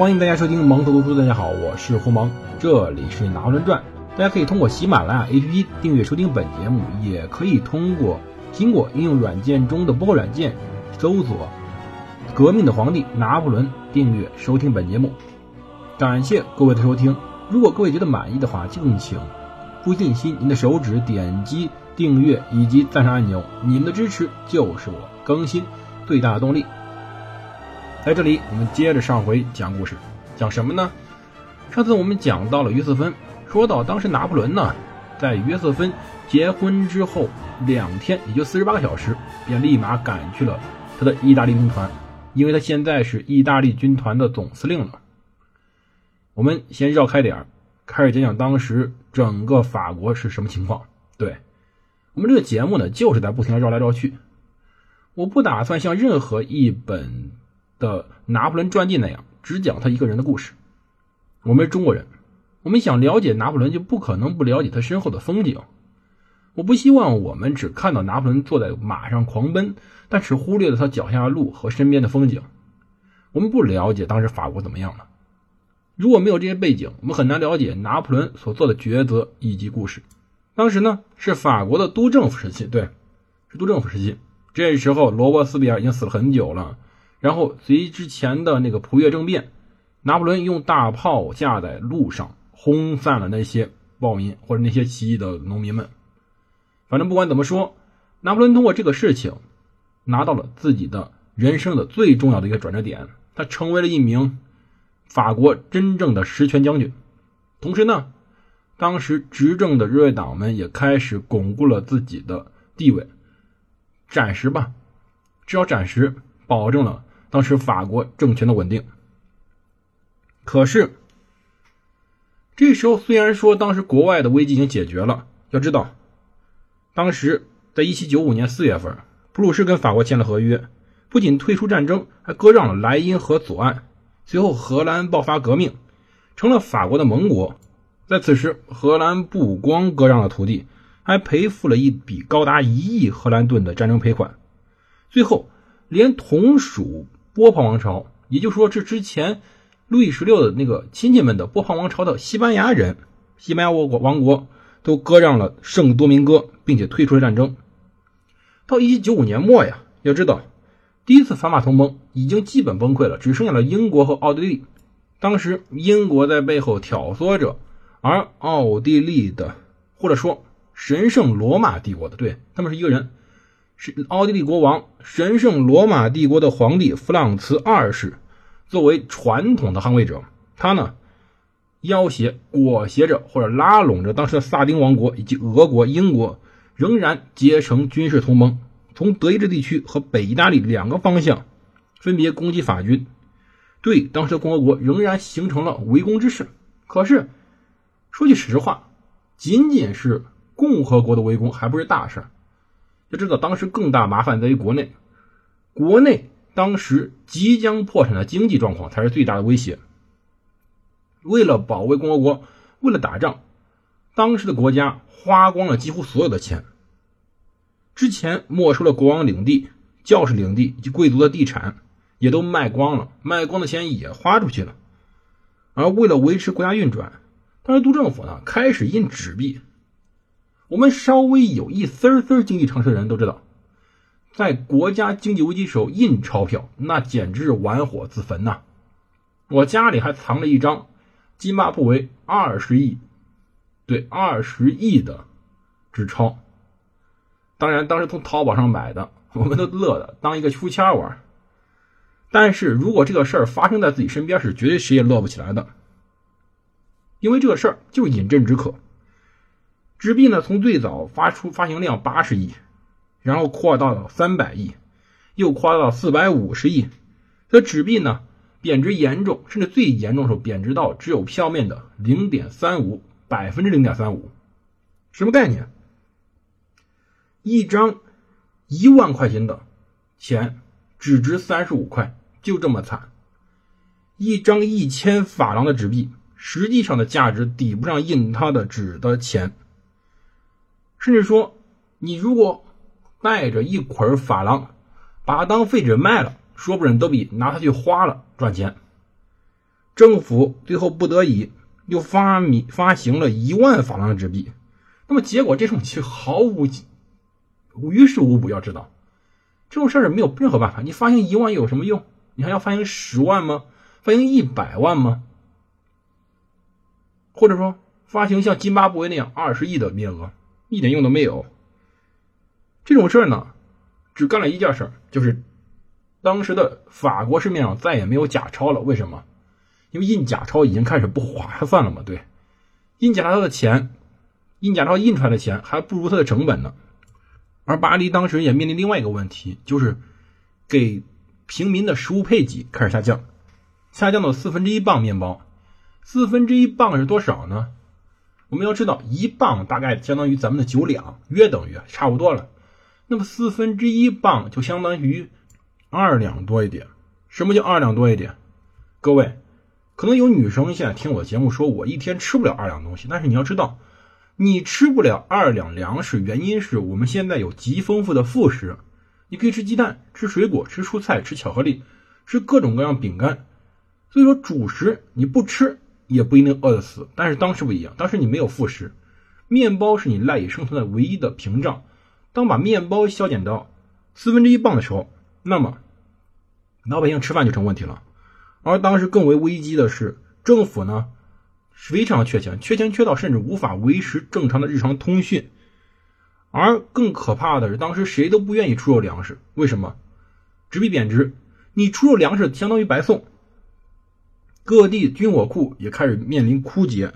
欢迎大家收听蒙头读书。大家好，我是胡蒙，这里是拿破仑传。大家可以通过喜马拉雅 APP 订阅收听本节目，也可以通过苹果应用软件中的播客软件搜索“革命的皇帝拿破仑”订阅收听本节目。感谢各位的收听。如果各位觉得满意的话，敬请不尽心您的手指点击订阅以及赞赏按钮。你们的支持就是我更新最大的动力。在这里，我们接着上回讲故事，讲什么呢？上次我们讲到了约瑟芬。说到当时拿破仑呢，在约瑟芬结婚之后两天，也就四十八个小时，便立马赶去了他的意大利军团，因为他现在是意大利军团的总司令了。我们先绕开点儿，开始讲讲当时整个法国是什么情况。对我们这个节目呢，就是在不停的绕来绕去。我不打算像任何一本的拿破仑传记那样，只讲他一个人的故事。我们是中国人。我们想了解拿破仑，就不可能不了解他身后的风景。我不希望我们只看到拿破仑坐在马上狂奔，但是忽略了他脚下的路和身边的风景。我们不了解当时法国怎么样了。如果没有这些背景，我们很难了解拿破仑所做的抉择以及故事。当时呢，是法国的督政府时期，对，是督政府时期。这时候，罗伯斯比尔已经死了很久了。然后，随之前的那个普越政变，拿破仑用大炮架在路上。轰散了那些暴民或者那些起义的农民们。反正不管怎么说，拿破仑通过这个事情拿到了自己的人生的最重要的一个转折点，他成为了一名法国真正的实权将军。同时呢，当时执政的日月党们也开始巩固了自己的地位，暂时吧，至少暂时保证了当时法国政权的稳定。可是。这时候，虽然说当时国外的危机已经解决了，要知道，当时在一七九五年四月份，普鲁士跟法国签了合约，不仅退出战争，还割让了莱茵河左岸。随后，荷兰爆发革命，成了法国的盟国。在此时，荷兰不光割让了土地，还赔付了一笔高达一亿荷兰盾的战争赔款。最后，连同属波旁王朝，也就是说，这之前。路易十六的那个亲戚们的波旁王朝的西班牙人，西班牙王国王国都割让了圣多明戈，并且退出了战争。到一七九五年末呀，要知道，第一次反法同盟已经基本崩溃了，只剩下了英国和奥地利。当时英国在背后挑唆着，而奥地利的或者说神圣罗马帝国的，对他们是一个人，是奥地利国王，神圣罗马帝国的皇帝弗朗茨二世。作为传统的捍卫者，他呢要挟、裹挟着或者拉拢着当时的萨丁王国以及俄国、英国，仍然结成军事同盟，从德意志地区和北意大利两个方向分别攻击法军，对当时的共和国仍然形成了围攻之势。可是说句实话，仅仅是共和国的围攻还不是大事要知道，当时更大麻烦在于国内，国内。当时即将破产的经济状况才是最大的威胁。为了保卫共和国，为了打仗，当时的国家花光了几乎所有的钱。之前没收了国王领地、教士领地以及贵族的地产，也都卖光了，卖光的钱也花出去了。而为了维持国家运转，当时督政府呢开始印纸币。我们稍微有一丝丝经济常识的人都知道。在国家经济危机时候印钞票，那简直是玩火自焚呐！我家里还藏了一张津巴布韦二十亿，对，二十亿的纸钞。当然，当时从淘宝上买的，我们都乐的当一个书签玩。但是如果这个事儿发生在自己身边，是绝对谁也乐不起来的，因为这个事儿就是饮鸩止渴。纸币呢，从最早发出发行量八十亿。然后扩大到三百亿，又扩大到四百五十亿。这纸币呢，贬值严重，甚至最严重的时候贬值到只有票面的零点三五百分之零点三五。什么概念？一张一万块钱的钱只值三十五块，就这么惨。一张一千法郎的纸币，实际上的价值抵不上印它的纸的钱。甚至说，你如果带着一捆法郎，把它当废纸卖了，说不准都比拿它去花了赚钱。政府最后不得已又发米发行了一万法郎的纸币。那么结果这种其实毫无于事无补。要知道，这种事儿没有任何办法。你发行一万有什么用？你还要发行十万吗？发行一百万吗？或者说发行像津巴布韦那样二十亿的面额，一点用都没有。这种事儿呢，只干了一件事，就是当时的法国市面上再也没有假钞了。为什么？因为印假钞已经开始不划算了嘛。对，印假钞的钱。印假钞印出来的钱还不如它的成本呢，而巴黎当时也面临另外一个问题，就是给平民的食物配给开始下降，下降到四分之一磅面包，四分之一磅是多少呢？我们要知道，一磅大概相当于咱们的九两，约等于差不多了。那么四分之一磅就相当于二两多一点。什么叫二两多一点？各位，可能有女生现在听我节目，说我一天吃不了二两东西，但是你要知道。你吃不了二两粮食，原因是我们现在有极丰富的副食，你可以吃鸡蛋、吃水果、吃蔬菜、吃巧克力、吃各种各样饼干。所以说主食你不吃也不一定饿得死，但是当时不一样，当时你没有副食，面包是你赖以生存的唯一的屏障。当把面包削减到四分之一磅的时候，那么老百姓吃饭就成问题了。而当时更为危机的是，政府呢？非常缺钱，缺钱缺到甚至无法维持正常的日常通讯。而更可怕的是，当时谁都不愿意出售粮食，为什么？纸币贬值，你出售粮食相当于白送。各地军火库也开始面临枯竭，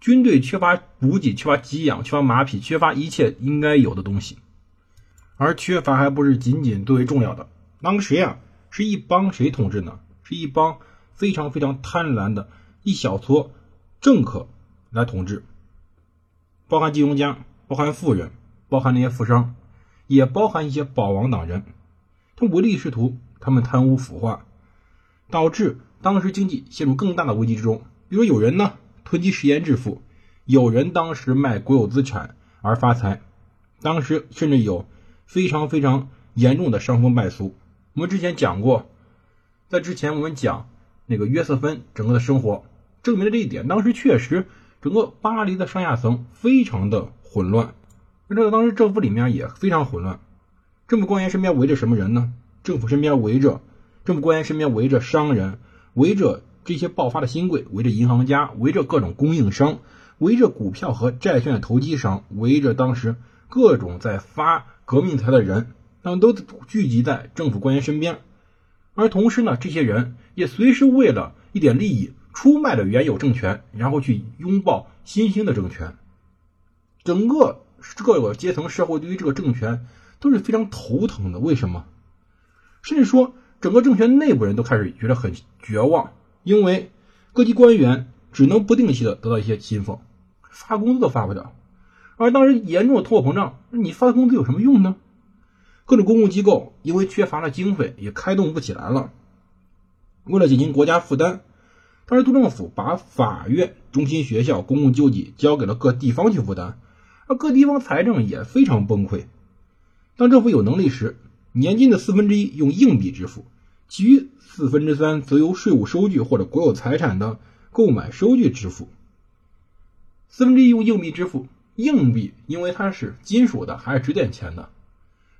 军队缺乏补给，缺乏给养，缺乏马匹，缺乏一切应该有的东西。而缺乏还不是仅仅最为重要的，当时呀，是一帮谁统治呢？是一帮非常非常贪婪的一小撮。政客来统治，包含金融家，包含富人，包含那些富商，也包含一些保王党人。他唯利是图，他们贪污腐化，导致当时经济陷入更大的危机之中。比如有人呢囤积食盐致富，有人当时卖国有资产而发财，当时甚至有非常非常严重的伤风败俗。我们之前讲过，在之前我们讲那个约瑟芬整个的生活。证明了这一点。当时确实，整个巴黎的上下层非常的混乱。那这个当时政府里面也非常混乱。政府官员身边围着什么人呢？政府身边围着政府官员身边围着商人，围着这些爆发的新贵，围着银行家，围着各种供应商，围着股票和债券的投机商，围着当时各种在发革命财的人，他们都聚集在政府官员身边。而同时呢，这些人也随时为了一点利益。出卖了原有政权，然后去拥抱新兴的政权，整个各个阶层社会对于这个政权都是非常头疼的。为什么？甚至说整个政权内部人都开始觉得很绝望，因为各级官员只能不定期的得到一些薪俸，发工资都发不了。而当时严重的通货膨胀，你发工资有什么用呢？各种公共机构因为缺乏了经费，也开动不起来了。为了减轻国家负担。当时，督政府把法院、中心学校、公共救济交给了各地方去负担，而各地方财政也非常崩溃。当政府有能力时，年金的四分之一用硬币支付，其余四分之三则由税务收据或者国有财产的购买收据支付。四分之一用硬币支付，硬币因为它是金属的，还是值点钱的，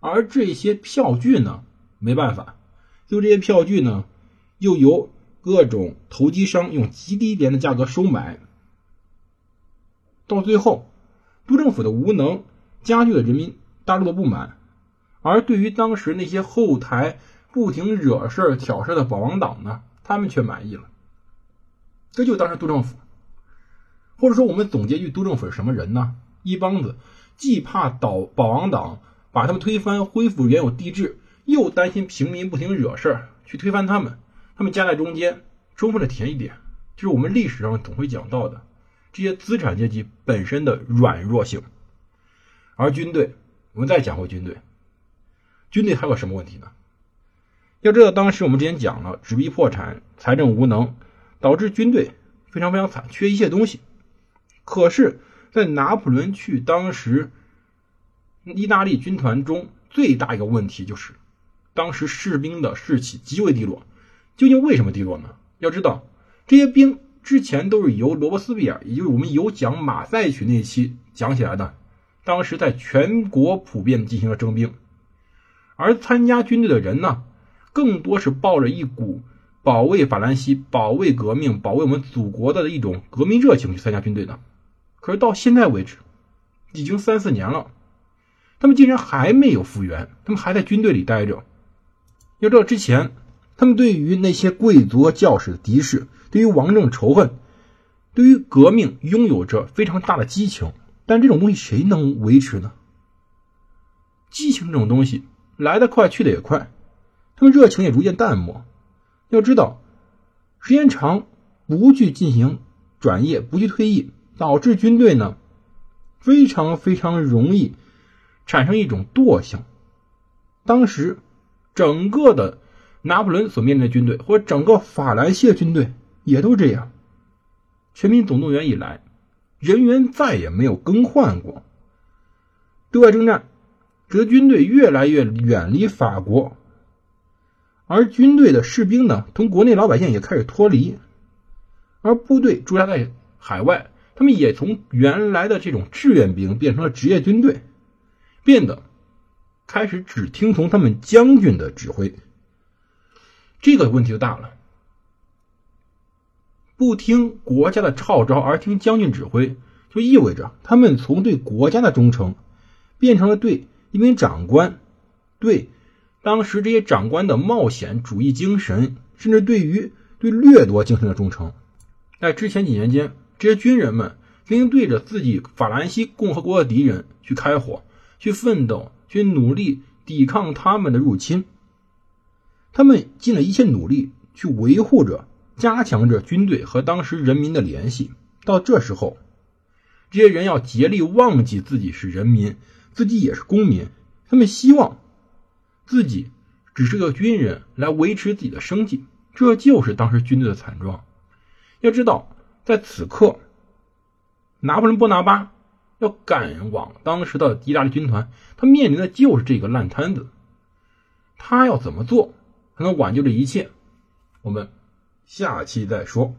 而这些票据呢，没办法，就这些票据呢，又由。各种投机商用极低廉的价格收买，到最后，督政府的无能加剧了人民大陆的不满，而对于当时那些后台不停惹事挑事的保王党呢，他们却满意了。这就当时督政府，或者说我们总结一句，督政府是什么人呢？一帮子既怕倒保王党把他们推翻，恢复原有帝制，又担心平民不停惹事去推翻他们。他们夹在中间，充分的体现一点，就是我们历史上总会讲到的这些资产阶级本身的软弱性。而军队，我们再讲回军队，军队还有什么问题呢？要知道，当时我们之前讲了，纸币破产，财政无能，导致军队非常非常惨，缺一切东西。可是，在拿破仑去当时意大利军团中，最大一个问题就是，当时士兵的士气极为低落。究竟为什么低落呢？要知道，这些兵之前都是由罗伯斯庇尔，也就是我们有讲马赛曲那期讲起来的。当时在全国普遍进行了征兵，而参加军队的人呢，更多是抱着一股保卫法兰西、保卫革命、保卫我们祖国的一种革命热情去参加军队的。可是到现在为止，已经三四年了，他们竟然还没有复员，他们还在军队里待着。要知道，之前他们对于那些贵族和教士的敌视，对于王政仇恨，对于革命拥有着非常大的激情。但这种东西谁能维持呢？激情这种东西来得快，去得也快，他们热情也逐渐淡漠。要知道，时间长不去进行转业，不去退役，导致军队呢非常非常容易产生一种惰性。当时整个的拿破仑所面临的军队，或者整个法兰西的军队也都这样。全民总动员以来。人员再也没有更换过。对外征战，使得军队越来越远离法国，而军队的士兵呢，同国内老百姓也开始脱离，而部队驻扎在海外，他们也从原来的这种志愿兵变成了职业军队，变得开始只听从他们将军的指挥。这个问题就大了。不听国家的号召而听将军指挥，就意味着他们从对国家的忠诚，变成了对一名长官、对当时这些长官的冒险主义精神，甚至对于对掠夺精神的忠诚。在之前几年间，这些军人们曾对着自己法兰西共和国的敌人去开火、去奋斗、去努力抵抗他们的入侵。他们尽了一切努力去维护着。加强着军队和当时人民的联系。到这时候，这些人要竭力忘记自己是人民，自己也是公民。他们希望自己只是个军人，来维持自己的生计。这就是当时军队的惨状。要知道，在此刻，拿破仑·波拿巴要赶往当时的意大利军团，他面临的就是这个烂摊子。他要怎么做才能挽救这一切？我们。下期再说。